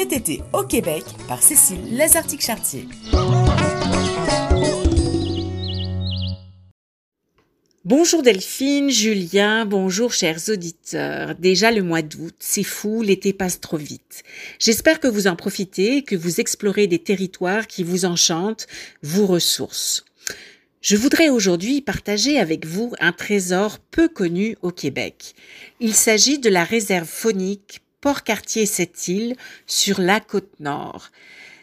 cet été au Québec par Cécile Lazartique-Chartier. Bonjour Delphine, Julien, bonjour chers auditeurs. Déjà le mois d'août, c'est fou, l'été passe trop vite. J'espère que vous en profitez, que vous explorez des territoires qui vous enchantent, vous ressourcent. Je voudrais aujourd'hui partager avec vous un trésor peu connu au Québec. Il s'agit de la réserve phonique Port-Cartier-Cette-Île sur la côte nord.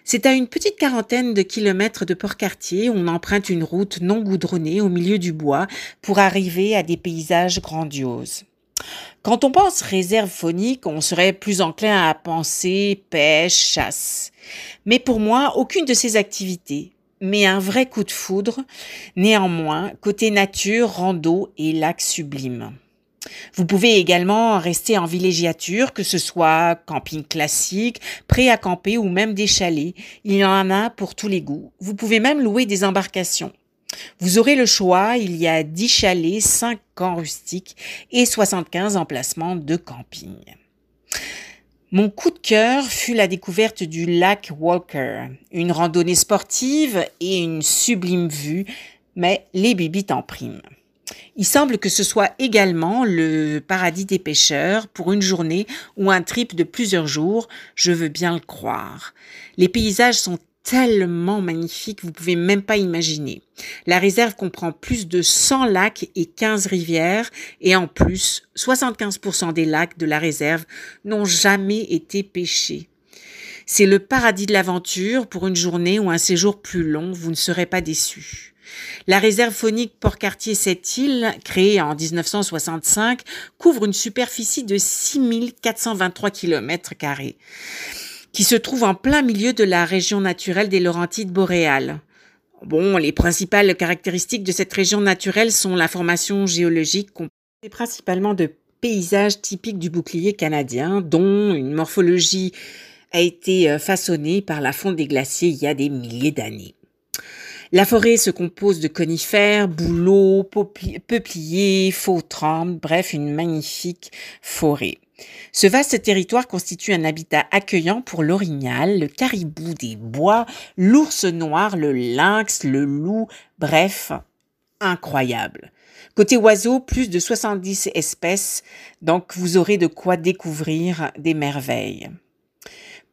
C'est à une petite quarantaine de kilomètres de Port-Cartier. On emprunte une route non goudronnée au milieu du bois pour arriver à des paysages grandioses. Quand on pense réserve phonique, on serait plus enclin à penser pêche, chasse. Mais pour moi, aucune de ces activités, mais un vrai coup de foudre, néanmoins, côté nature, rando et lac sublime. Vous pouvez également rester en villégiature, que ce soit camping classique, prêt à camper ou même des chalets. Il y en a pour tous les goûts. Vous pouvez même louer des embarcations. Vous aurez le choix, il y a 10 chalets, 5 camps rustiques et 75 emplacements de camping. Mon coup de cœur fut la découverte du lac Walker, une randonnée sportive et une sublime vue, mais les bibites en prime. Il semble que ce soit également le paradis des pêcheurs pour une journée ou un trip de plusieurs jours, je veux bien le croire. Les paysages sont tellement magnifiques, vous pouvez même pas imaginer. La réserve comprend plus de 100 lacs et 15 rivières et en plus, 75% des lacs de la réserve n'ont jamais été pêchés. C'est le paradis de l'aventure pour une journée ou un séjour plus long, vous ne serez pas déçus. La réserve phonique Port-Cartier-Cette-Île, créée en 1965, couvre une superficie de 6423 km qui se trouve en plein milieu de la région naturelle des Laurentides boréales. Bon, les principales caractéristiques de cette région naturelle sont la formation géologique composée principalement de paysages typiques du bouclier canadien, dont une morphologie a été euh, façonnée par la fonte des glaciers il y a des milliers d'années. La forêt se compose de conifères, bouleaux, peupliers, faux trembles, bref, une magnifique forêt. Ce vaste territoire constitue un habitat accueillant pour l'orignal, le caribou des bois, l'ours noir, le lynx, le loup, bref, incroyable. Côté oiseaux, plus de 70 espèces, donc vous aurez de quoi découvrir des merveilles.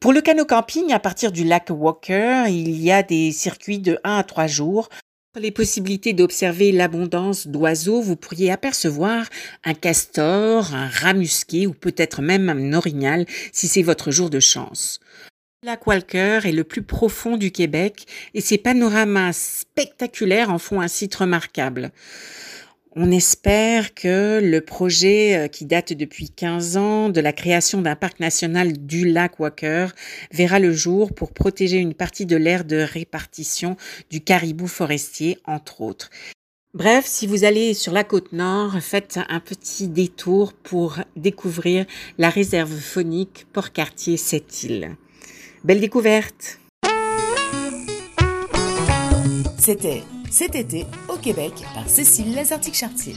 Pour le canot camping, à partir du lac Walker, il y a des circuits de 1 à 3 jours. Pour les possibilités d'observer l'abondance d'oiseaux, vous pourriez apercevoir un castor, un rat musqué ou peut-être même un orignal si c'est votre jour de chance. Le lac Walker est le plus profond du Québec et ses panoramas spectaculaires en font un site remarquable. On espère que le projet euh, qui date depuis 15 ans de la création d'un parc national du lac Walker verra le jour pour protéger une partie de l'aire de répartition du caribou forestier, entre autres. Bref, si vous allez sur la côte nord, faites un petit détour pour découvrir la réserve phonique Port-Cartier cette île. Belle découverte! C'était cet été au Québec par Cécile Lazartique-Chartier.